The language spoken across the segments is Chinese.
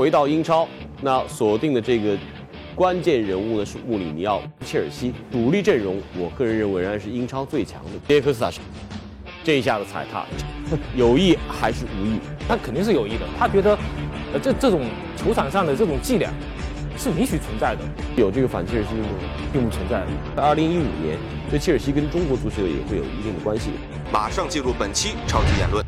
回到英超，那锁定的这个关键人物呢是穆里尼奥、切尔西主力阵容，我个人认为仍然是英超最强的。杰克斯塔这一下子踩踏，有意还是无意？他肯定是有意的。他觉得，呃，这这种球场上的这种伎俩是允许存在的。有这个反切尔西运动并不存在。在二零一五年，这切尔西跟中国足球也会有一定的关系。马上进入本期超级言论。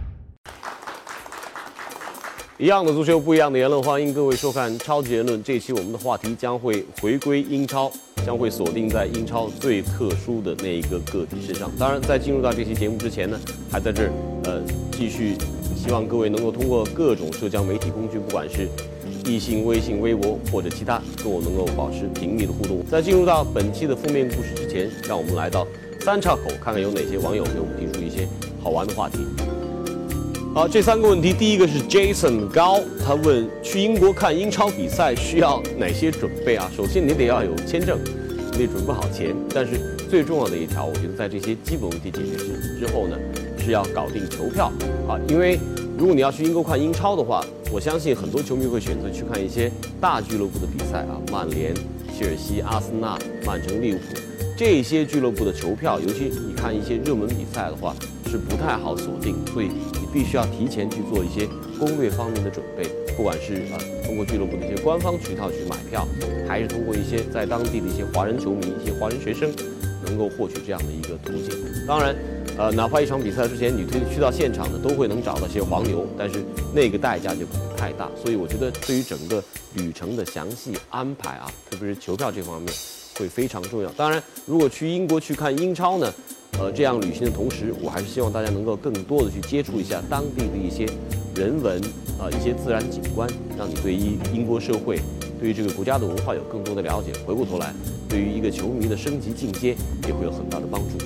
一样的足球，不一样的言论，欢迎各位收看超级言论。这期我们的话题将会回归英超，将会锁定在英超最特殊的那一个个体身上。当然，在进入到这期节目之前呢，还在这儿呃继续，希望各位能够通过各种社交媒体工具，不管是易信、微信、微博或者其他，跟我能够保持紧密的互动。在进入到本期的封面故事之前，让我们来到三岔口，看看有哪些网友给我们提出一些好玩的话题。好，这三个问题，第一个是 Jason 高，他问去英国看英超比赛需要哪些准备啊？首先你得要有签证，你得准备好钱，但是最重要的一条，我觉得在这些基本问题解决之之后呢，是要搞定球票。啊，因为如果你要去英国看英超的话，我相信很多球迷会选择去看一些大俱乐部的比赛啊，曼联、切尔西、阿森纳、曼城、利物浦。这些俱乐部的球票，尤其你看一些热门比赛的话，是不太好锁定，所以你。必须要提前去做一些攻略方面的准备，不管是呃通过俱乐部的一些官方渠道去买票，还是通过一些在当地的一些华人球迷、一些华人学生，能够获取这样的一个途径。当然，呃，哪怕一场比赛之前你推去到现场的，都会能找到些黄牛，但是那个代价就太大。所以我觉得对于整个旅程的详细安排啊，特别是球票这方面，会非常重要。当然，如果去英国去看英超呢？呃，这样旅行的同时，我还是希望大家能够更多的去接触一下当地的一些人文啊，一些自然景观，让你对于英国社会、对于这个国家的文化有更多的了解。回过头来，对于一个球迷的升级进阶也会有很大的帮助。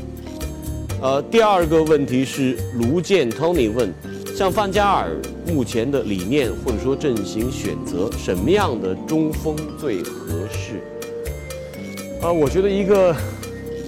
呃，第二个问题是卢健 Tony 问，像范加尔目前的理念或者说阵型选择，什么样的中锋最合适？啊，我觉得一个。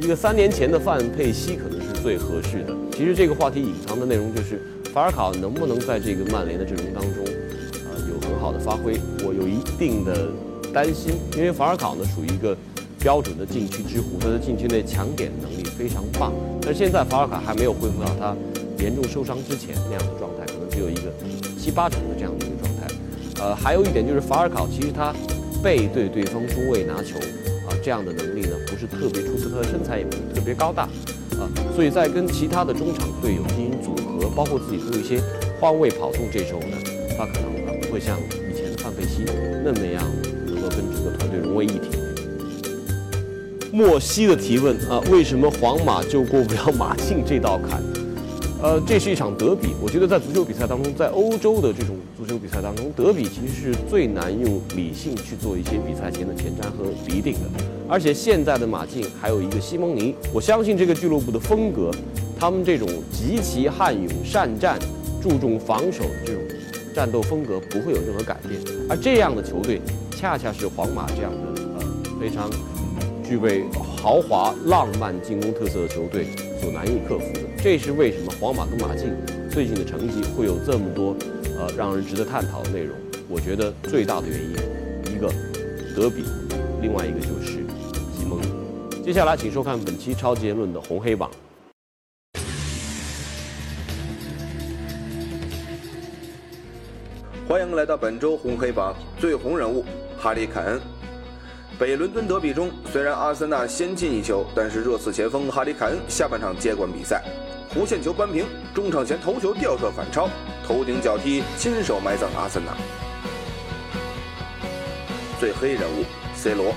一个三年前的范佩西可能是最合适的。其实这个话题隐藏的内容就是，法尔考能不能在这个曼联的阵容当中，啊，有很好的发挥。我有一定的担心，因为法尔考呢属于一个标准的禁区之虎，他的禁区内抢点能力非常棒。但现在法尔考还没有恢复到他严重受伤之前那样的状态，可能只有一个七八成的这样的一个状态。呃，还有一点就是法尔考其实他背对对方中卫拿球。啊，这样的能力呢是特别出色，他的身材也不是特别高大，啊，所以在跟其他的中场队友进行组合，包括自己做一些换位跑动这时候呢，他可能不会像以前的范佩西那么样能够跟整个团队融为一体。莫西的提问啊，为什么皇马就过不了马竞这道坎？呃，这是一场德比。我觉得在足球比赛当中，在欧洲的这种足球比赛当中，德比其实是最难用理性去做一些比赛前的前瞻和厘定的。而且现在的马竞还有一个西蒙尼，我相信这个俱乐部的风格，他们这种极其悍勇善战、注重防守的这种战斗风格不会有任何改变。而这样的球队，恰恰是皇马这样的呃非常具备豪华浪漫进攻特色的球队所难以克服的。这是为什么皇马跟马竞最近的成绩会有这么多呃让人值得探讨的内容？我觉得最大的原因，一个德比，另外一个就是西蒙。接下来请收看本期超级言论的红黑榜。欢迎来到本周红黑榜最红人物哈里凯恩。北伦敦德比中，虽然阿森纳先进一球，但是热刺前锋哈里凯恩下半场接管比赛。弧线球扳平，中场前头球吊射反超，头顶脚踢亲手埋葬阿森纳。最黑人物 C 罗，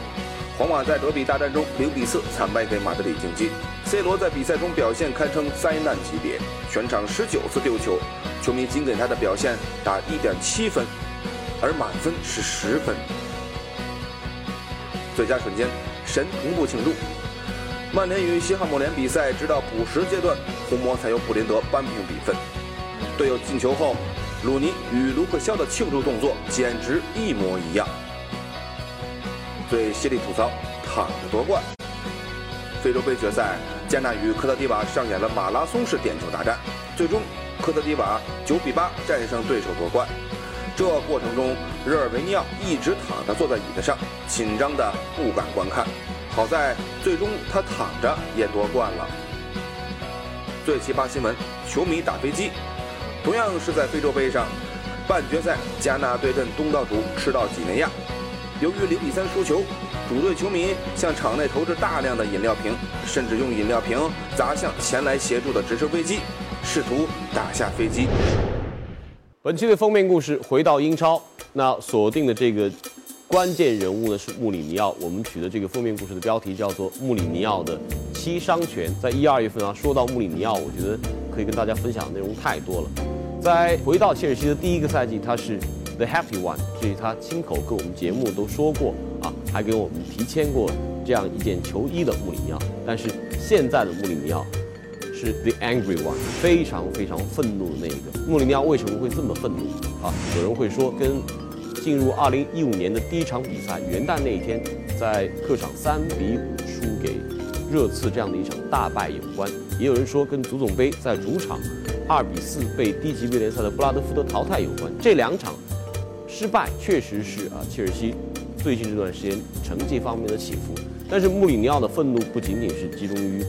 皇马在德比大战中零比四惨败给马德里竞技。C 罗在比赛中表现堪称灾难级别，全场十九次丢球，球迷仅给他的表现打一点七分，而满分是十分。最佳瞬间，神同步庆祝。曼联与西汉姆联比赛，直到补时阶段，红魔才由布林德扳平比分。队友进球后，鲁尼与卢克肖的庆祝动作简直一模一样。最犀利吐槽，躺着夺冠。非洲杯决赛，加纳与科特迪瓦上演了马拉松式点球大战，最终科特迪瓦九比八战胜对手夺冠。这过程中，热尔维尼奥一直躺着坐在椅子上，紧张的不敢观看。好在最终他躺着也夺冠了。最奇葩新闻：球迷打飞机。同样是在非洲杯上，半决赛加纳对阵东道主赤道几内亚。由于零比三输球，主队球迷向场内投掷大量的饮料瓶，甚至用饮料瓶砸向前来协助的直升飞机，试图打下飞机。本期的封面故事回到英超，那锁定的这个。关键人物呢是穆里尼奥，我们取的这个封面故事的标题叫做《穆里尼奥的七伤拳》。在一二月份啊，说到穆里尼奥，我觉得可以跟大家分享的内容太多了。在回到切尔西的第一个赛季，他是 The Happy One，这是他亲口跟我们节目都说过啊，还给我们提签过这样一件球衣的穆里尼奥。但是现在的穆里尼奥是 The Angry One，非常非常愤怒的那一个。穆里尼奥为什么会这么愤怒啊？有人会说跟。进入二零一五年的第一场比赛，元旦那一天，在客场三比五输给热刺这样的一场大败有关。也有人说跟足总杯在主场二比四被低级别联赛的布拉德福德淘汰有关。这两场失败确实是啊，切尔西最近这段时间成绩方面的起伏。但是穆里尼奥的愤怒不仅仅是集中于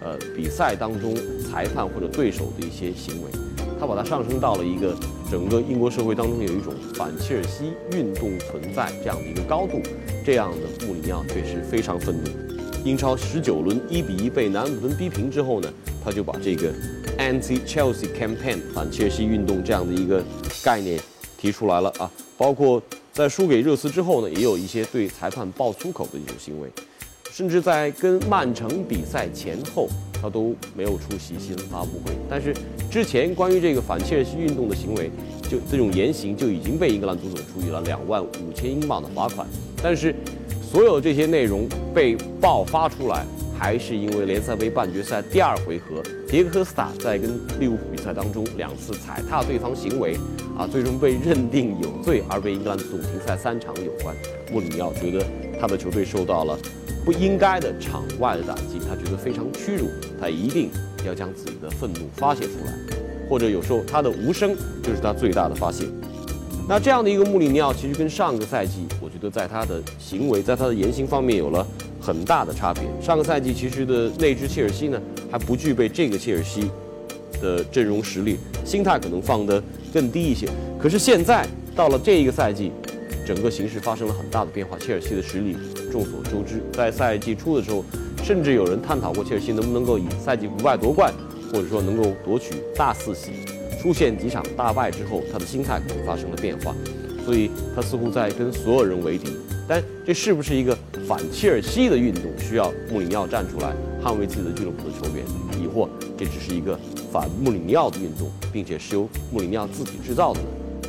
呃比赛当中裁判或者对手的一些行为，他把它上升到了一个。整个英国社会当中有一种反切尔西运动存在这样的一个高度，这样的穆里尼奥确实非常愤怒。英超十九轮一比一被南安普顿逼平之后呢，他就把这个 Anti Chelsea Campaign 反切尔西运动这样的一个概念提出来了啊。包括在输给热刺之后呢，也有一些对裁判爆粗口的一种行为，甚至在跟曼城比赛前后。他都没有出席新闻发布会，但是之前关于这个反切尔西运动的行为，就这种言行就已经被英格兰足总处以了两万五千英镑的罚款。但是，所有这些内容被爆发出来，还是因为联赛杯半决赛第二回合，迭戈科斯塔在跟利物浦比赛当中两次踩踏对方行为，啊，最终被认定有罪而被英格兰总停赛三场有关。穆里尼奥觉得他的球队受到了。不应该的场外的打击，他觉得非常屈辱，他一定要将自己的愤怒发泄出来，或者有时候他的无声就是他最大的发泄。那这样的一个穆里尼奥，其实跟上个赛季，我觉得在他的行为，在他的言行方面有了很大的差别。上个赛季其实的那支切尔西呢，还不具备这个切尔西的阵容实力，心态可能放得更低一些。可是现在到了这一个赛季。整个形势发生了很大的变化，切尔西的实力众所周知。在赛季初的时候，甚至有人探讨过切尔西能不能够以赛季不败夺冠，或者说能够夺取大四喜。出现几场大败之后，他的心态可能发生了变化，所以他似乎在跟所有人为敌。但这是不是一个反切尔西的运动，需要穆里尼奥站出来捍卫自己的俱乐部的球员，亦或这只是一个反穆里尼奥的运动，并且是由穆里尼奥自己制造的呢？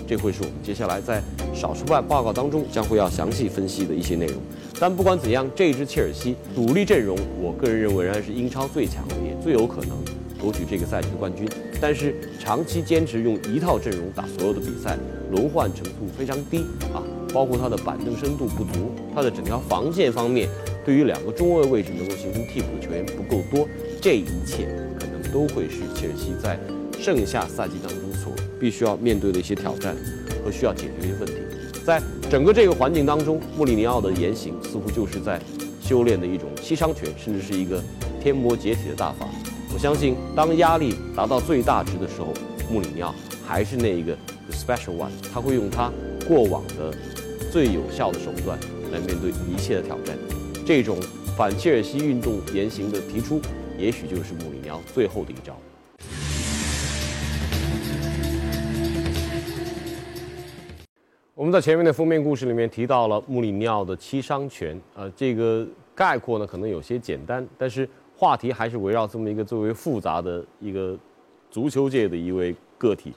这会是我们接下来在少数派报告当中将会要详细分析的一些内容。但不管怎样，这支切尔西主力阵容，我个人认为仍然是英超最强的，也最有可能夺取这个赛季的冠军。但是长期坚持用一套阵容打所有的比赛，轮换程度非常低啊，包括他的板凳深度不足，他的整条防线方面，对于两个中卫位置能够形成替补的球员不够多，这一切可能都会是切尔西在剩下赛季当中所。必须要面对的一些挑战和需要解决的问题，在整个这个环境当中，穆里尼奥的言行似乎就是在修炼的一种七伤拳，甚至是一个天魔解体的大法。我相信，当压力达到最大值的时候，穆里尼奥还是那一个 special one，他会用他过往的最有效的手段来面对一切的挑战。这种反切尔西运动言行的提出，也许就是穆里尼奥最后的一招。我们在前面的封面故事里面提到了穆里尼奥的七伤拳，呃，这个概括呢可能有些简单，但是话题还是围绕这么一个最为复杂的一个足球界的一位个体。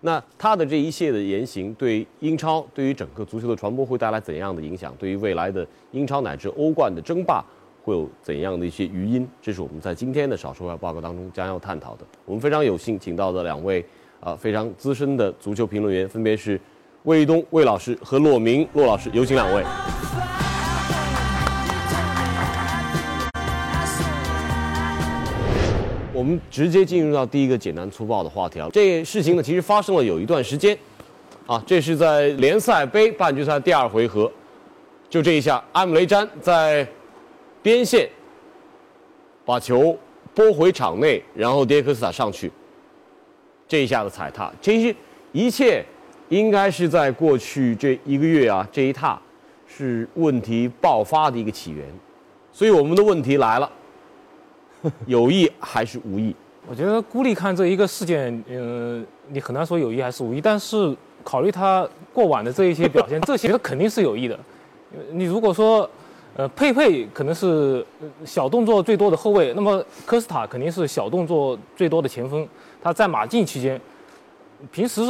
那他的这一切的言行，对英超，对于整个足球的传播会带来怎样的影响？对于未来的英超乃至欧冠的争霸会有怎样的一些余音？这是我们在今天的少数外报告当中将要探讨的。我们非常有幸请到的两位啊非常资深的足球评论员，分别是。魏东魏老师和骆明骆老师，有请两位。我们直接进入到第一个简单粗暴的话题啊。这事情呢，其实发生了有一段时间，啊，这是在联赛杯半决赛第二回合，就这一下，埃姆雷詹在边线把球拨回场内，然后迭克斯塔上去，这一下的踩踏，其实一切应该是在过去这一个月啊，这一踏是问题爆发的一个起源，所以我们的问题来了，有意还是无意？我觉得孤立看这一个事件，嗯、你很难说有意还是无意，但是考虑他过往的这一些表现，这些肯定是有意的。呃你如果说，呃，佩佩可能是呃小动作最多的后卫，那么科斯塔肯定是小动作最多的前锋。他在马竞期间，平时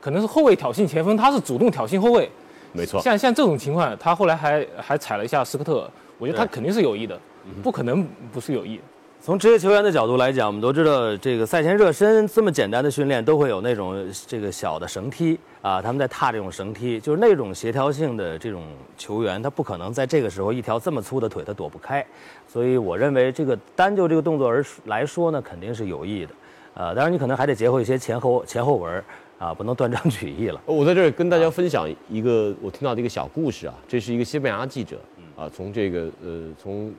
可能是后卫挑衅前锋，他是主动挑衅后卫。没错，像像这种情况，他后来还还踩了一下斯科特，我觉得他肯定是有意的，不可能不是有意。从职业球员的角度来讲，我们都知道，这个赛前热身这么简单的训练都会有那种这个小的绳梯啊，他们在踏这种绳梯，就是那种协调性的这种球员，他不可能在这个时候一条这么粗的腿他躲不开，所以我认为这个单就这个动作而来说呢，肯定是有意的，啊，当然你可能还得结合一些前后前后文啊，不能断章取义了。我在这儿跟大家分享一个我听到的一个小故事啊，这是一个西班牙记者啊，从这个呃从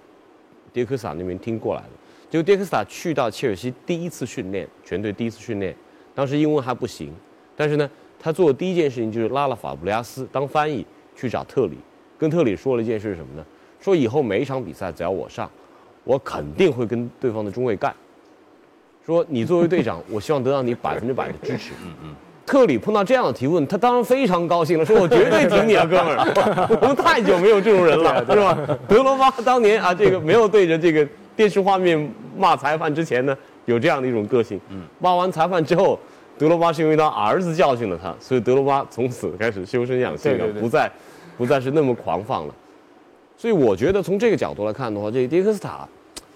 迭科斯塔那边听过来的。就迪克斯塔去到切尔西第一次训练，全队第一次训练，当时英文还不行，但是呢，他做的第一件事情就是拉了法布雷加斯当翻译去找特里，跟特里说了一件事是什么呢？说以后每一场比赛只要我上，我肯定会跟对方的中卫干。说你作为队长，我希望得到你百分之百的支持。嗯嗯。特里碰到这样的提问，他当然非常高兴了，说：“我绝对挺你啊，哥们儿！我们太久没有这种人了，是吧？”德罗巴当年啊，这个没有对着这个电视画面骂裁判之前呢，有这样的一种个性。嗯。骂完裁判之后，德罗巴是因为他儿子教训了他，所以德罗巴从此开始修身养性了，不再不再是那么狂放了。所以我觉得从这个角度来看的话，这个迭科斯塔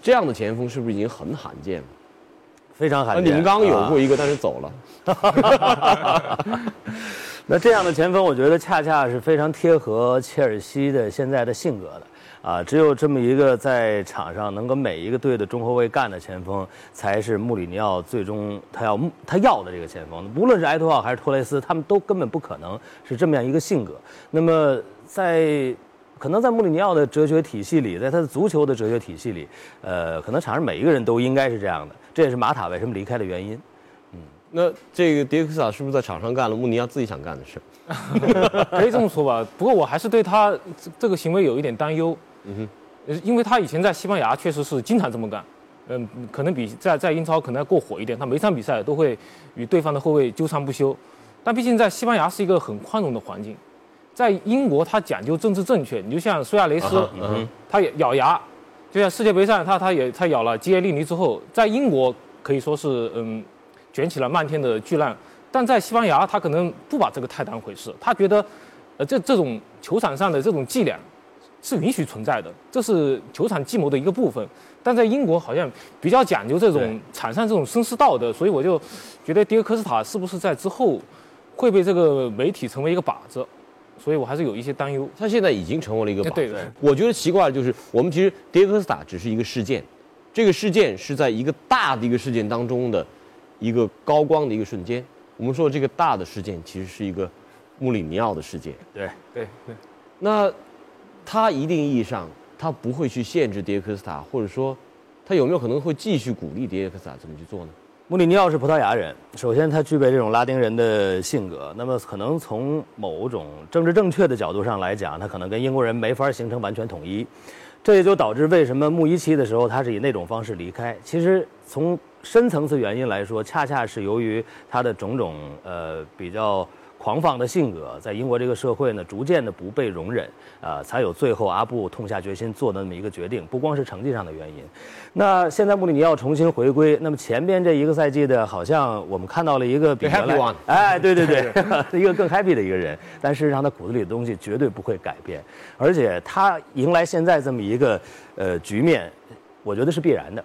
这样的前锋是不是已经很罕见了？啊，非常罕见。你们刚刚有啊过一个，但是走了。那这样的前锋，我觉得恰恰是非常贴合切尔西的现在的性格的。啊，只有这么一个在场上能跟每一个队的中后卫干的前锋，才是穆里尼奥最终他要他要的这个前锋。无论是埃托奥还是托雷斯，他们都根本不可能是这么样一个性格。那么在可能在穆里尼奥的哲学体系里，在他的足球的哲学体系里，呃，可能场上每一个人都应该是这样的。这也是马塔为什么离开的原因。嗯那这个迭科斯塔是不是在场上干了穆尼奥自己想干的事？可以这么说吧，不过我还是对他这这个行为有一点担忧。嗯哼，因为他以前在西班牙确实是经常这么干，嗯，可能比在在英超可能要过火一点，他每场比赛都会与对方的后卫纠缠不休。但毕竟在西班牙是一个很宽容的环境，在英国他讲究政治正确，你就像苏亚雷斯，他也咬牙，就像世界杯上他他也他咬了基耶利尼之后，在英国可以说是嗯卷起了漫天的巨浪，但在西班牙他可能不把这个太当回事，他觉得，呃这这种球场上的这种伎俩是允许存在的，这是球场计谋的一个部分。但在英国好像比较讲究这种场上这种绅士道德，所以我就觉得迭戈科斯塔是不是在之后会被这个媒体成为一个靶子，所以我还是有一些担忧。他现在已经成为了一个靶子。对对我觉得奇怪的就是，我们其实迭科斯塔只是一个事件，这个事件是在一个大的一个事件当中的一个高光的一个瞬间。我们说这个大的事件其实是一个穆里尼奥的事件。对，对对，那他一定意义上，他不会去限制迭科斯塔，或者说，他有没有可能会继续鼓励迭科斯塔这么去做呢？穆里尼奥是葡萄牙人，首先他具备这种拉丁人的性格，那么可能从某种政治正确的角度上来讲，他可能跟英国人没法形成完全统一，这也就导致为什么穆一期的时候他是以那种方式离开。其实从深层次原因来说，恰恰是由于他的种种呃比较狂放的性格，在英国这个社会呢，逐渐的不被容忍，啊、才有最后阿布痛下决心做的那么一个决定，不光是成绩上的原因。那现在穆里尼奥重新回归，那么前边这一个赛季的，好像我们看到了一个比原来哎，对对对，一个更 happy 的一个人，但事实上他骨子里的东西绝对不会改变，而且他迎来现在这么一个呃局面，我觉得是必然的。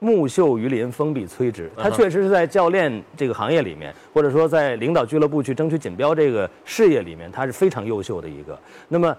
木秀于林，风必摧之。他确实是在教练这个行业里面，或者说在领导俱乐部去争取锦标这个事业里面，他是非常优秀的一个。那么，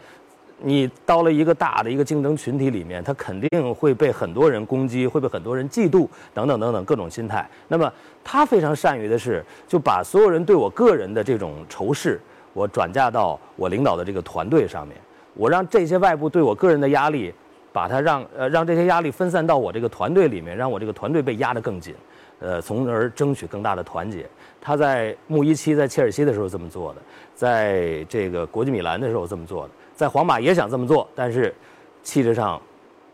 你到了一个大的一个竞争群体里面，他肯定会被很多人攻击，会被很多人嫉妒，等等等等各种心态。那么他非常善于的是，就把所有人对我个人的这种仇视，我转嫁到我领导的这个团队上面，我让这些外部对我个人的压力，把它让呃让这些压力分散到我这个团队里面，让我这个团队被压得更紧，呃，从而争取更大的团结。他在穆伊期在切尔西的时候这么做的，在这个国际米兰的时候这么做的。在皇马也想这么做，但是气质上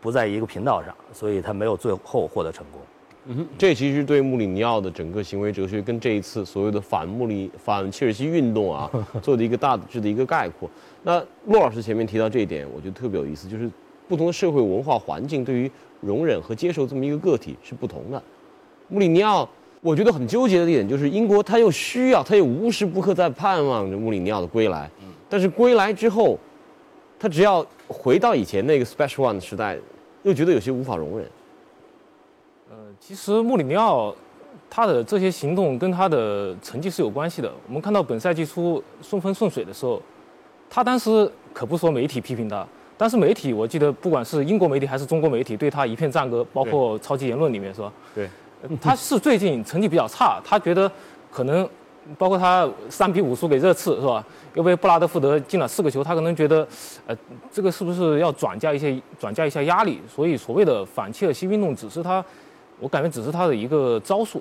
不在一个频道上，所以他没有最后获得成功。嗯哼，这其实对穆里尼奥的整个行为哲学跟这一次所谓的反穆里反切尔西运动啊，做的一个大致的一个概括。那骆老师前面提到这一点，我觉得特别有意思，就是不同的社会文化环境对于容忍和接受这么一个个体是不同的。穆里尼奥，我觉得很纠结的一点就是英国他又需要，他又无时不刻在盼望着穆里尼奥的归来，但是归来之后。他只要回到以前那个 Special One 的时代，又觉得有些无法容忍。呃，其实穆里尼奥他的这些行动跟他的成绩是有关系的。我们看到本赛季初顺风顺水的时候，他当时可不说媒体批评他，但是媒体我记得不管是英国媒体还是中国媒体对他一片赞歌，包括超级言论里面是吧？对，他是最近成绩比较差，他觉得可能。包括他三比五输给热刺是吧？又被布拉德福德进了四个球，他可能觉得，呃，这个是不是要转嫁一些转嫁一下压力？所以所谓的反切尔西运动只是他，我感觉只是他的一个招数。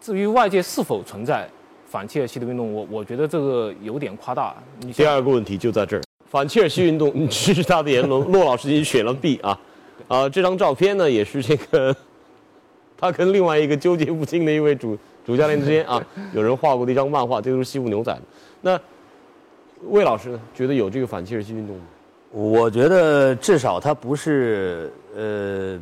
至于外界是否存在反切尔西的运动，我我觉得这个有点夸大。第二个问题就在这儿，反切尔西运动，你支持他的言论，骆老师已经选了 B 啊，啊，这张照片呢也是这个，他跟另外一个纠结不清的一位主。主教练之间啊，有人画过的一张漫画，这都是西部牛仔的。那魏老师呢，觉得有这个反切尔西运动吗？我觉得至少它不是呃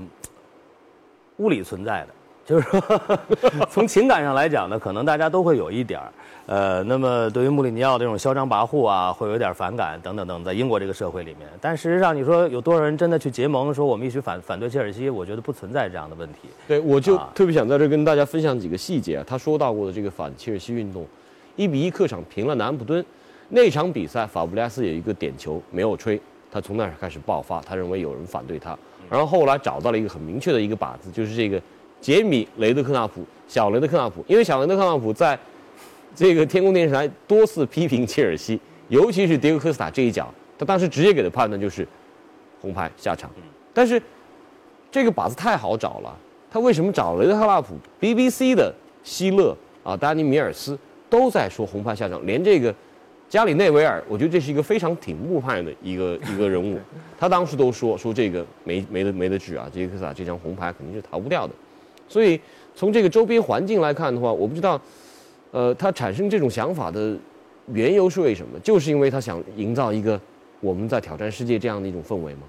物理存在的，就是说 从情感上来讲呢，可能大家都会有一点儿。呃，那么对于穆里尼奥这种嚣张跋扈啊，会有点反感等等等，在英国这个社会里面。但事实上，你说有多少人真的去结盟，说我们一起反反对切尔西？我觉得不存在这样的问题。对，我就特别想在这跟大家分享几个细节啊。他说到过的这个反切尔西运动，一比一客场平了南安普敦，那场比赛法布雷斯有一个点球没有吹，他从那儿开始爆发，他认为有人反对他，然后后来找到了一个很明确的一个靶子，就是这个杰米雷德克纳普，小雷德克纳普，因为小雷德克纳普在。这个天空电视台多次批评切尔西，尤其是迭戈科斯塔这一脚，他当时直接给的判断就是红牌下场。但是这个靶子太好找了，他为什么找雷德克纳普？BBC 的希勒啊，丹尼米尔斯都在说红牌下场，连这个加里内维尔，我觉得这是一个非常挺目派的一个一个人物，他当时都说说这个没没得没得治啊，迭戈科斯塔这张红牌肯定是逃不掉的。所以从这个周边环境来看的话，我不知道。呃，他产生这种想法的缘由是为什么？就是因为他想营造一个我们在挑战世界这样的一种氛围吗？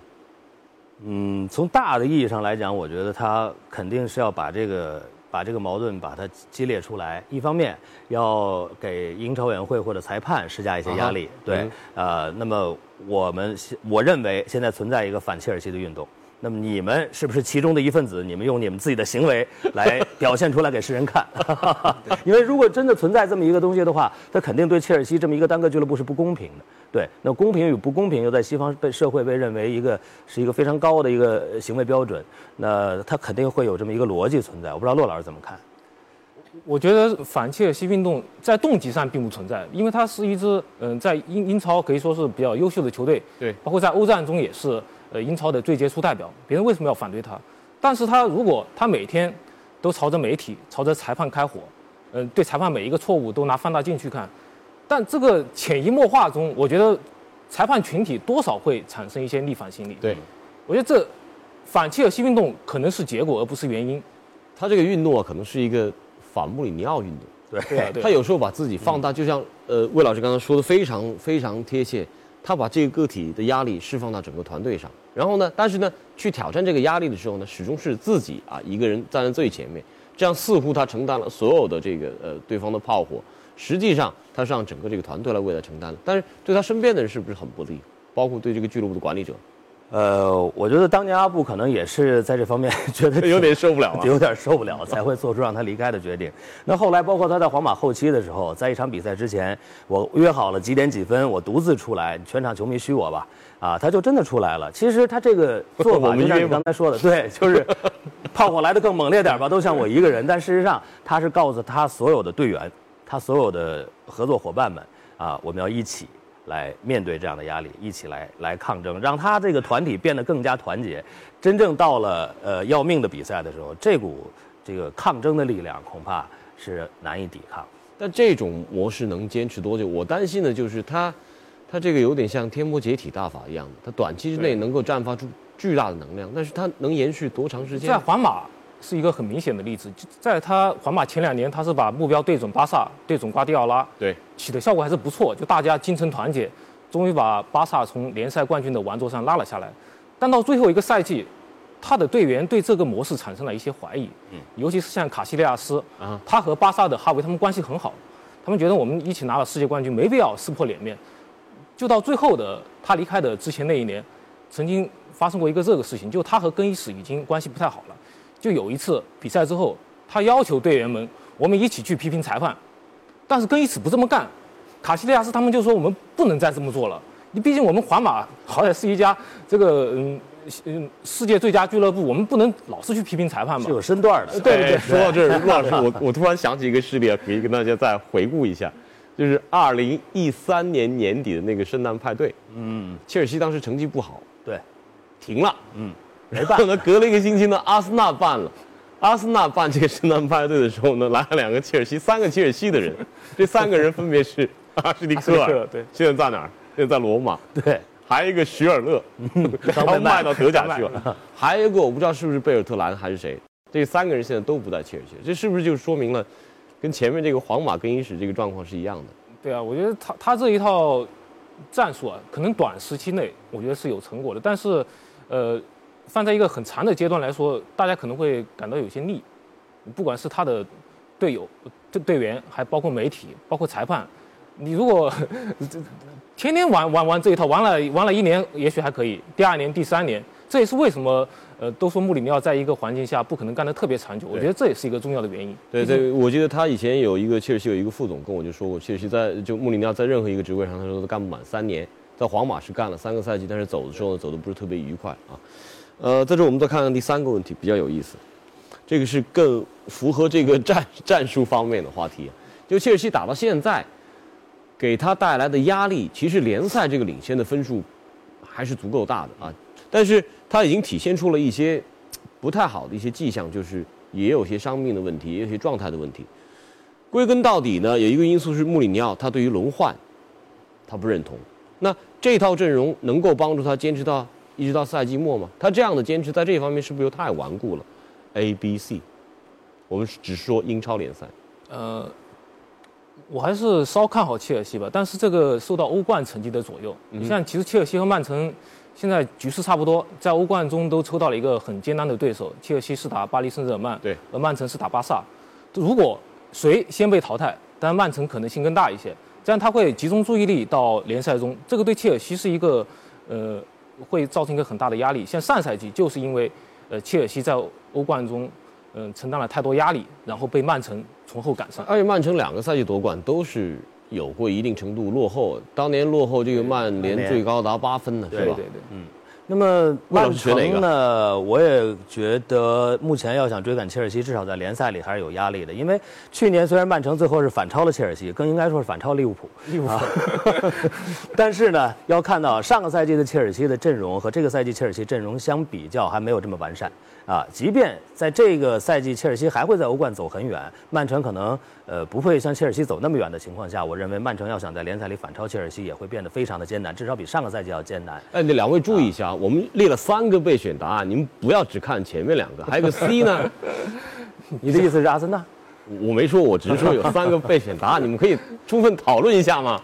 嗯，从大的意义上来讲，我觉得他肯定是要把这个把这个矛盾把它激烈出来。一方面要给英超委员会或者裁判施加一些压力，对，呃，那么我们我认为现在存在一个反切尔西的运动。那么你们是不是其中的一份子？你们用你们自己的行为来表现出来给世人看。因为如果真的存在这么一个东西的话，它肯定对切尔西这么一个单个俱乐部是不公平的。对，那公平与不公平又在西方被社会被认为一个是一个非常高的一个行为标准。那它肯定会有这么一个逻辑存在。我不知道骆老师怎么看。我觉得反切尔西运动在动机上并不存在，因为它是一支嗯在英英超可以说是比较优秀的球队。对，包括在欧战中也是。呃，英超的最杰出代表，别人为什么要反对他？但是他如果他每天都朝着媒体、朝着裁判开火，嗯，对裁判每一个错误都拿放大镜去看，但这个潜移默化中，我觉得裁判群体多少会产生一些逆反心理。对，我觉得这反切尔西运动可能是结果，而不是原因。他这个运动啊，可能是一个反穆里尼奥运动。对，他有时候把自己放大，就像呃魏老师刚才说的非常非常贴切。他把这个个体的压力释放到整个团队上，然后呢，但是呢，去挑战这个压力的时候呢，始终是自己啊一个人站在最前面，这样似乎他承担了所有的这个呃对方的炮火，实际上他是让整个这个团队来为他承担的，但是对他身边的人是不是很不利？包括对这个俱乐部的管理者。呃，我觉得当年阿布可能也是在这方面 觉得有点受不了了。有点受不了，才会做出让他离开的决定。那后来，包括他在皇马后期的时候，在一场比赛之前，我约好了几点几分，我独自出来，全场球迷嘘我吧，啊，他就真的出来了。其实他这个做法，就像你刚才说的，对，就是炮火来的更猛烈点吧，都像我一个人。但事实上，他是告诉他所有的队员，他所有的合作伙伴们，啊，我们要一起。来面对这样的压力，一起来来抗争，让他这个团体变得更加团结。真正到了呃要命的比赛的时候，这股这个抗争的力量恐怕是难以抵抗。但这种模式能坚持多久？我担心的就是他，他这个有点像天魔解体大法一样的，他短期之内能够绽放出巨大的能量，但是他能延续多长时间？在皇马。是一个很明显的例子，在他皇马前两年，他是把目标对准巴萨，对准瓜迪奥拉，对，起的效果还是不错，就大家精诚团结，终于把巴萨从联赛冠军的王座上拉了下来。但到最后一个赛季，他的队员对这个模式产生了一些怀疑，嗯，尤其是像卡西利亚斯，啊，他和巴萨的哈维他们关系很好，他们觉得我们一起拿了世界冠军，没必要撕破脸面。就到最后的他离开的之前那一年，曾经发生过一个这个事情，就他和更衣室已经关系不太好了。就有一次比赛之后，他要求队员们我们一起去批评裁判，但是更衣室不这么干。卡西利亚斯他们就说我们不能再这么做了。你毕竟我们皇马 好歹是一家这个嗯嗯世界最佳俱乐部，我们不能老是去批评裁判嘛。是有身段的。对对对。说到这儿，陆老师，我我突然想起一个事例啊，可以跟大家再回顾一下，就是二零一三年年底的那个圣诞派对。嗯。切尔西当时成绩不好。对。停了。嗯。没办，那隔了一个星期呢，阿森纳办了。阿森纳办这个圣诞派对的时候呢，来了两个切尔西，三个切尔西的人。这三个人分别是阿什利克尔，对，现在在哪儿？现在在罗马。对，还有一个徐尔勒，然后卖到德甲去了。还有一个我不知道是不是贝尔特兰还是谁。这三个人现在都不在切尔西，这是不是就说明了，跟前面这个皇马更衣室这个状况是一样的？对啊，我觉得他他这一套战术啊，可能短时期内我觉得是有成果的，但是，呃。放在一个很长的阶段来说，大家可能会感到有些腻，不管是他的队友、队队员，还包括媒体、包括裁判。你如果 天天玩玩玩这一套，玩了玩了一年，也许还可以；第二年、第三年，这也是为什么呃都说穆里尼奥在一个环境下不可能干得特别长久。我觉得这也是一个重要的原因。对对，我记得他以前有一个切尔西有一个副总跟我就说过，切尔西在就穆里尼奥在任何一个职位上，他说都干不满三年。在皇马是干了三个赛季，但是走的时候呢，走的不是特别愉快啊。呃，在这我们再看看第三个问题，比较有意思，这个是更符合这个 战战术方面的话题。就切尔西打到现在，给他带来的压力，其实联赛这个领先的分数还是足够大的啊。但是他已经体现出了一些不太好的一些迹象，就是也有些伤病的问题，也有些状态的问题。归根到底呢，有一个因素是穆里尼奥他对于轮换他不认同。那这套阵容能够帮助他坚持到？一直到赛季末嘛，他这样的坚持在这一方面是不是又太顽固了？A、B、C，我们只说英超联赛。呃，我还是稍看好切尔西吧，但是这个受到欧冠成绩的左右。你像其实切尔西和曼城现在局势差不多，在欧冠中都抽到了一个很艰难的对手，切尔西是打巴黎圣日耳曼，对，而曼城是打巴萨。如果谁先被淘汰，当然曼城可能性更大一些，这样他会集中注意力到联赛中，这个对切尔西是一个呃。会造成一个很大的压力。像上赛季就是因为，呃，切尔西在欧冠中，嗯，承担了太多压力，然后被曼城从后赶上。而且曼城两个赛季夺冠都是有过一定程度落后，当年落后这个曼联最高达八分呢，是吧？对对对，嗯。那么曼城呢？我也觉得目前要想追赶切尔西，至少在联赛里还是有压力的。因为去年虽然曼城最后是反超了切尔西，更应该说是反超利物浦。利物浦，但是呢，要看到上个赛季的切尔西的阵容和这个赛季切尔西阵容相比较，还没有这么完善。啊，即便在这个赛季切尔西还会在欧冠走很远，曼城可能呃不会像切尔西走那么远的情况下，我认为曼城要想在联赛里反超切尔西也会变得非常的艰难，至少比上个赛季要艰难。哎，那两位注意一下，我们列了三个备选答案，你们不要只看前面两个，还有个 C 呢。你的意思是阿森纳？我没说，我只是说有三个备选答案，你们可以充分讨论一下嘛。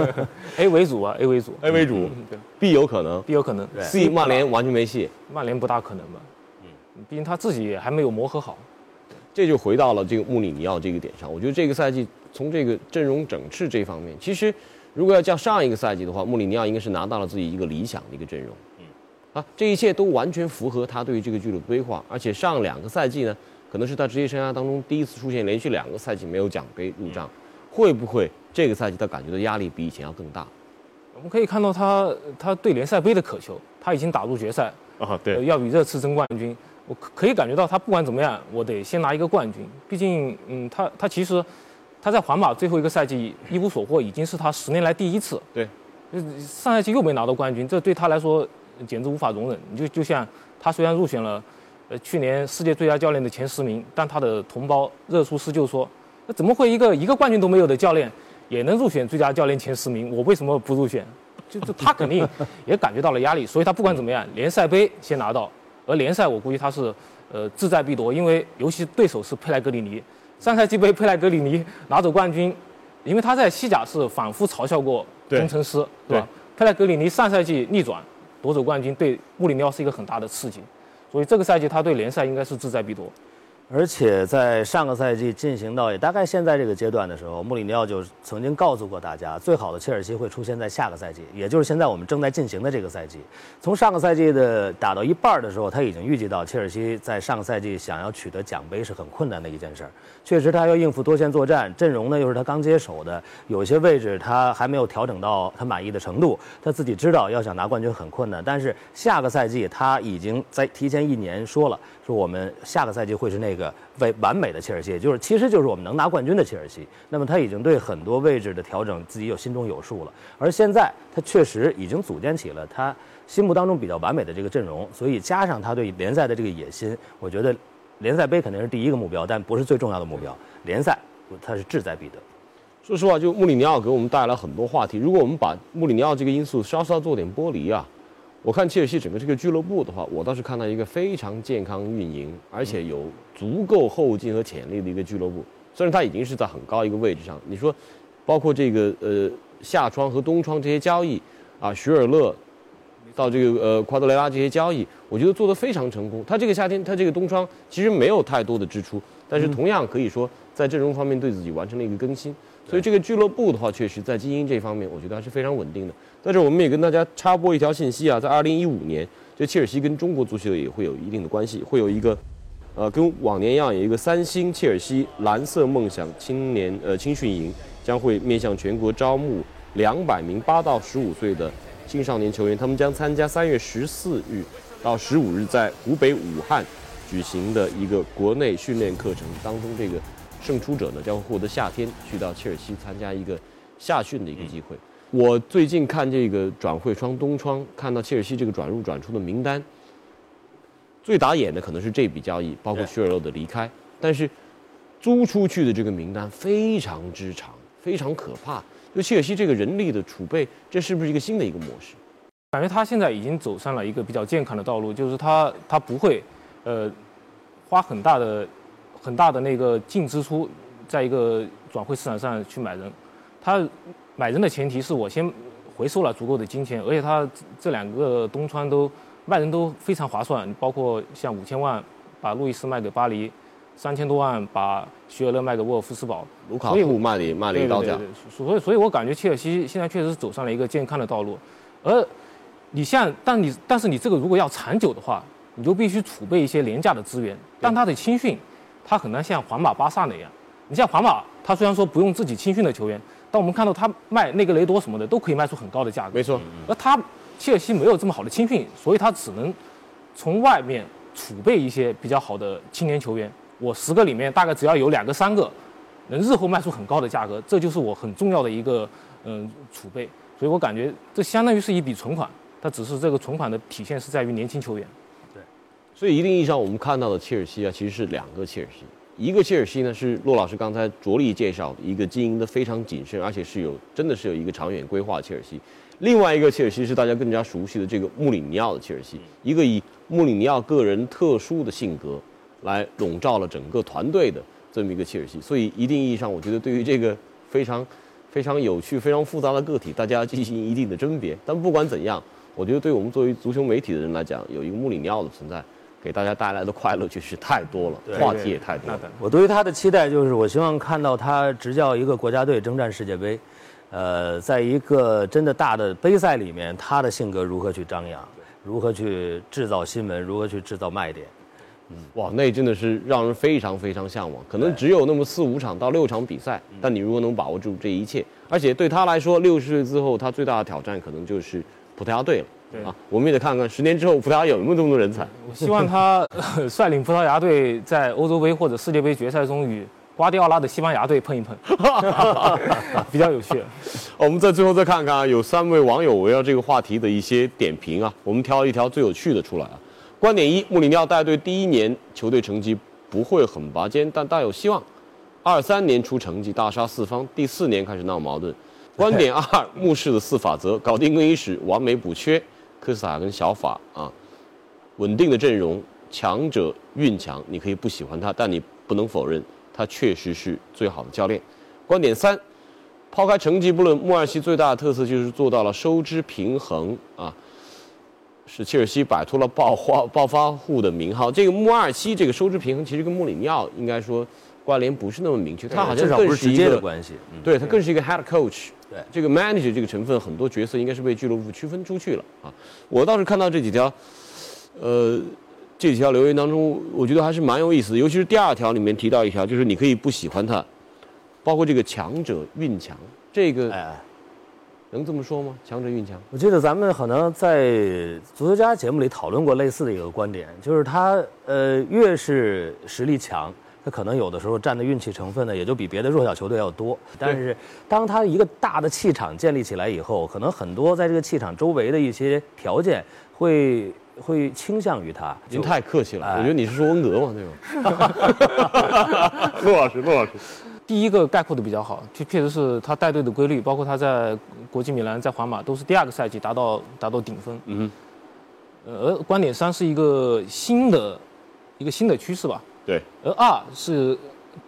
A 为主啊，A 为主，A 为主，B 有可能，B 有可能，C 曼联完全没戏，曼联不大可能吧。毕竟他自己还没有磨合好，这就回到了这个穆里尼奥这个点上。我觉得这个赛季从这个阵容整治这方面，其实如果要叫上一个赛季的话，穆里尼奥应该是拿到了自己一个理想的一个阵容。嗯，啊，这一切都完全符合他对于这个俱乐部规划。而且上两个赛季呢，可能是他职业生涯当中第一次出现连续两个赛季没有奖杯入账，会不会这个赛季他感觉到压力比以前要更大？我们可以看到他他对联赛杯的渴求，他已经打入决赛啊，对，要比热刺争冠军。我可可以感觉到他不管怎么样，我得先拿一个冠军。毕竟，嗯，他他其实他在皇马最后一个赛季一无所获，已经是他十年来第一次。对，上赛季又没拿到冠军，这对他来说简直无法容忍。你就就像他虽然入选了呃去年世界最佳教练的前十名，但他的同胞热苏斯就说，那怎么会一个一个冠军都没有的教练也能入选最佳教练前十名？我为什么不入选？就就他肯定 也感觉到了压力，所以他不管怎么样，联赛杯先拿到。而联赛我估计他是，呃，志在必夺，因为尤其对手是佩莱格里尼，上赛季被佩莱格里尼 拿走冠军，因为他在西甲是反复嘲笑过工程师，对吧？佩莱格里尼上赛季逆转夺走冠军，对穆里尼奥是一个很大的刺激，所以这个赛季他对联赛应该是志在必夺。而且在上个赛季进行到也大概现在这个阶段的时候，穆里尼奥就曾经告诉过大家，最好的切尔西会出现在下个赛季，也就是现在我们正在进行的这个赛季。从上个赛季的打到一半的时候，他已经预计到切尔西在上个赛季想要取得奖杯是很困难的一件事儿。确实，他要应付多线作战，阵容呢又是他刚接手的，有些位置他还没有调整到他满意的程度，他自己知道要想拿冠军很困难。但是下个赛季他已经在提前一年说了，说我们下个赛季会是那个。为完美的切尔西，就是其实就是我们能拿冠军的切尔西。那么他已经对很多位置的调整自己有心中有数了。而现在他确实已经组建起了他心目当中比较完美的这个阵容，所以加上他对联赛的这个野心，我觉得联赛杯肯定是第一个目标，但不是最重要的目标。联赛他是志在必得。说实话，就穆里尼奥给我们带来很多话题。如果我们把穆里尼奥这个因素稍稍做点剥离啊。我看切尔西整个这个俱乐部的话，我倒是看到一个非常健康运营，而且有足够后劲和潜力的一个俱乐部。虽然它已经是在很高一个位置上，你说，包括这个呃夏窗和冬窗这些交易啊，徐尔勒到这个呃夸德雷拉这些交易，我觉得做得非常成功。他这个夏天，他这个冬窗其实没有太多的支出，但是同样可以说在阵容方面对自己完成了一个更新。所以这个俱乐部的话，确实在经营这方面，我觉得还是非常稳定的。但是我们也跟大家插播一条信息啊，在二零一五年，这切尔西跟中国足球也会有一定的关系，会有一个，呃，跟往年一样，有一个三星切尔西蓝色梦想青年呃青训营，将会面向全国招募两百名八到十五岁的青少年球员，他们将参加三月十四日到十五日在湖北武汉举行的一个国内训练课程当中，这个胜出者呢将会获得夏天去到切尔西参加一个夏训的一个机会。我最近看这个转会窗东窗，看到切尔西这个转入转出的名单，最打眼的可能是这笔交易，包括叙尔勒的离开。但是租出去的这个名单非常之长，非常可怕。就切尔西这个人力的储备，这是不是一个新的一个模式？感觉他现在已经走上了一个比较健康的道路，就是他他不会，呃，花很大的很大的那个净支出，在一个转会市场上去买人，他。买人的前提是我先回收了足够的金钱，而且他这两个东窗都卖人都非常划算，包括像五千万把路易斯卖给巴黎，三千多万把徐尔勒卖给沃尔夫斯堡，卢卡库卖你卖了一刀价。所以所以我感觉切尔西现在确实是走上了一个健康的道路，而你像但你但是你这个如果要长久的话，你就必须储备一些廉价的资源，但他的青训，他很难像皇马、巴萨那样。你像皇马，他虽然说不用自己青训的球员。但我们看到他卖那个雷多什么的都可以卖出很高的价格，没错。而他切尔西没有这么好的青训，所以他只能从外面储备一些比较好的青年球员。我十个里面大概只要有两个三个能日后卖出很高的价格，这就是我很重要的一个嗯储备。所以我感觉这相当于是一笔存款，它只是这个存款的体现是在于年轻球员。对，所以一定意义上我们看到的切尔西啊，其实是两个切尔西。一个切尔西呢，是骆老师刚才着力介绍的一个经营的非常谨慎，而且是有真的是有一个长远规划的切尔西。另外一个切尔西是大家更加熟悉的这个穆里尼奥的切尔西，一个以穆里尼奥个人特殊的性格来笼罩了整个团队的这么一个切尔西。所以一定意义上，我觉得对于这个非常非常有趣、非常复杂的个体，大家进行一定的甄别。但不管怎样，我觉得对我们作为足球媒体的人来讲，有一个穆里尼奥的存在。给大家带来的快乐确实太多了，话题也太多了。我对于他的期待就是，我希望看到他执教一个国家队征战世界杯，呃，在一个真的大的杯赛里面，他的性格如何去张扬？如何去制造新闻，如何去制造卖点。哇，那真的是让人非常非常向往。可能只有那么四五场到六场比赛，但你如果能把握住这一切，而且对他来说，六十岁之后他最大的挑战可能就是葡萄牙队了。对啊，我们也得看看十年之后葡萄牙有没有这么多人才。我希望他呃 率领葡萄牙队在欧洲杯或者世界杯决赛中与瓜迪奥拉的西班牙队碰一碰，比较有趣。我们在最后再看看啊，有三位网友围绕这个话题的一些点评啊，我们挑一条最有趣的出来啊。观点一：穆里尼奥带队第一年球队成绩不会很拔尖，但大有希望。二三年出成绩大杀四方，第四年开始闹矛盾。观点二：穆氏的四法则，搞定更衣室，完美补缺。科斯塔跟小法啊，稳定的阵容，强者运强。你可以不喜欢他，但你不能否认他确实是最好的教练。观点三：抛开成绩不论，穆尔西最大的特色就是做到了收支平衡啊，使切尔西摆脱了暴发暴发户的名号。这个穆尔西这个收支平衡，其实跟穆里尼奥应该说关联不是那么明确，他好像至少不是直更是一个接的关系。嗯，对他更是一个 head coach。对这个 manager 这个成分，很多角色应该是被俱乐部区分出去了啊。我倒是看到这几条，呃，这几条留言当中，我觉得还是蛮有意思的，尤其是第二条里面提到一条，就是你可以不喜欢他，包括这个强者运强，这个哎，能这么说吗？强者运强，我记得咱们可能在足球家节目里讨论过类似的一个观点，就是他呃越是实力强。他可能有的时候占的运气成分呢，也就比别的弱小球队要多。但是，当他一个大的气场建立起来以后，可能很多在这个气场周围的一些条件会会倾向于他。您太客气了，哎我觉得你是说温格嘛，对吧？陆老师，陆老师，第一个概括的比较好，就确实是他带队的规律，包括他在国际米兰、在皇马都是第二个赛季达到达到顶峰。嗯呃，观点三是一个新的一个新的趋势吧，对，而二是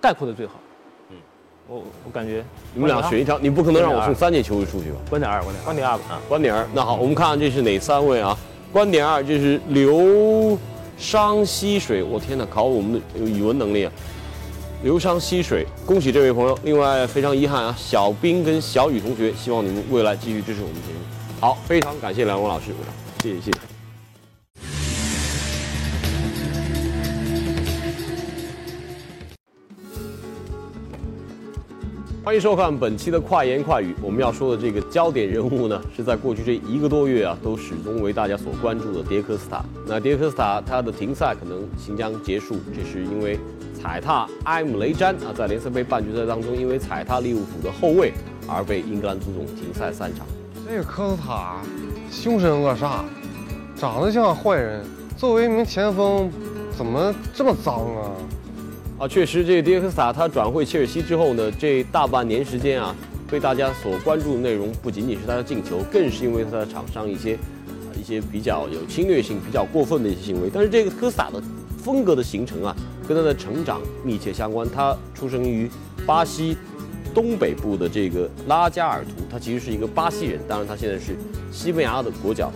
概括的最好。嗯，我我感觉你们俩选一条，你不可能让我送三届球衣出去吧？观点二，观点二观点二吧。观点二，那好，我们看看这是哪三位啊？观点二，这是流觞溪水，我天哪，考我们的语文能力啊！流觞溪水，恭喜这位朋友。另外非常遗憾啊，小兵跟小雨同学，希望你们未来继续支持我们节目。好，非常感谢两位老师，谢谢谢谢。欢迎收看本期的快言快语。我们要说的这个焦点人物呢，是在过去这一个多月啊，都始终为大家所关注的迭科斯塔。那迭科斯塔他的停赛可能行将结束，这是因为踩踏埃姆雷詹啊，在联赛杯半决赛当中，因为踩踏利物浦的后卫而被英格兰足总停赛三场。这个科斯塔凶神恶煞，长得像坏人，作为一名前锋，怎么这么脏啊？确实，这个迭科斯塔他转会切尔西之后呢，这大半年时间啊，被大家所关注的内容不仅仅是他的进球，更是因为他的场上一些一些比较有侵略性、比较过分的一些行为。但是这个科斯塔的风格的形成啊，跟他的成长密切相关。他出生于巴西东北部的这个拉加尔图，他其实是一个巴西人，当然他现在是西班牙的国脚。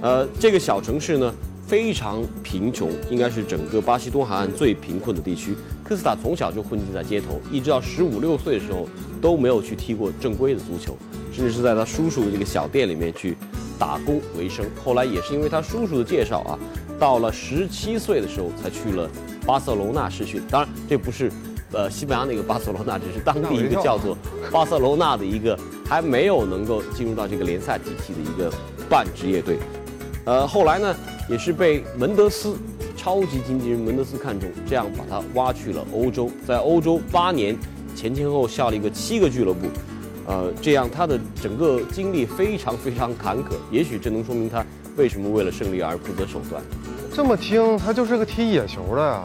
呃，这个小城市呢非常贫穷，应该是整个巴西东海岸最贫困的地区。科斯塔从小就混迹在街头，一直到十五六岁的时候都没有去踢过正规的足球，甚至是在他叔叔的这个小店里面去打工为生。后来也是因为他叔叔的介绍啊，到了十七岁的时候才去了巴塞罗那试训。当然，这不是呃西班牙那个巴塞罗那，只是当地一个叫做巴塞罗那的一个还没有能够进入到这个联赛体系的一个半职业队。呃，后来呢，也是被门德斯超级经纪人门德斯看中，这样把他挖去了欧洲，在欧洲八年，前前后后效力个七个俱乐部，呃，这样他的整个经历非常非常坎坷，也许这能说明他为什么为了胜利而不择手段。这么听，他就是个踢野球的呀。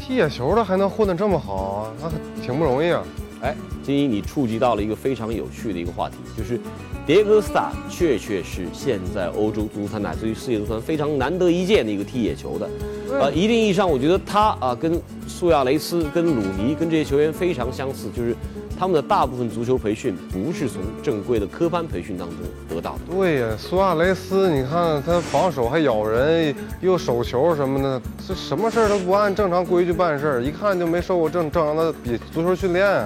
踢野球的还能混得这么好，那挺不容易啊。哎，金一，你触及到了一个非常有趣的一个话题，就是迭戈斯塔确确是现在欧洲足坛乃至于世界足坛非常难得一见的一个踢野球的。呃，一定意义上，我觉得他啊跟苏亚雷斯、跟鲁尼、跟这些球员非常相似，就是他们的大部分足球培训不是从正规的科班培训当中得到的。对呀，苏亚雷斯，你看他防守还咬人，又手球什么的，这什么事儿都不按正常规矩办事儿，一看就没受过正正常的比足球训练。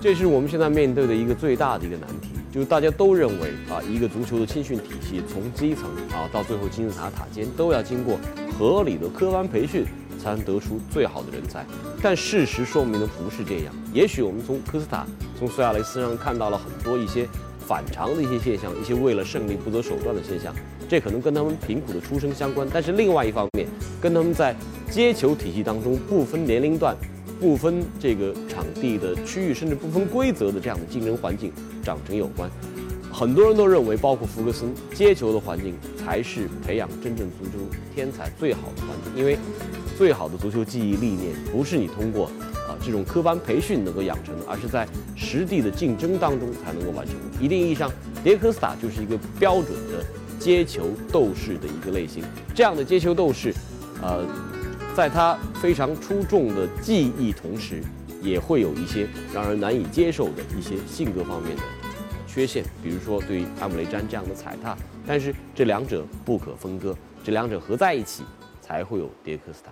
这是我们现在面对的一个最大的一个难题。就是大家都认为啊，一个足球的青训体系从基层啊到最后金字塔塔尖，都要经过合理的科班培训，才能得出最好的人才。但事实说明的不是这样。也许我们从科斯塔、从苏亚雷斯上看到了很多一些反常的一些现象，一些为了胜利不择手段的现象。这可能跟他们贫苦的出身相关，但是另外一方面，跟他们在接球体系当中不分年龄段。不分这个场地的区域，甚至不分规则的这样的竞争环境长成有关。很多人都认为，包括福格森，接球的环境才是培养真正足球天才最好的环境。因为最好的足球记忆理念不是你通过啊这种科班培训能够养成的，而是在实地的竞争当中才能够完成。一定意义上，迭克斯塔就是一个标准的接球斗士的一个类型。这样的接球斗士，呃。在他非常出众的技艺同时，也会有一些让人难以接受的一些性格方面的缺陷，比如说对于阿姆雷詹这样的踩踏。但是这两者不可分割，这两者合在一起才会有迭克斯塔。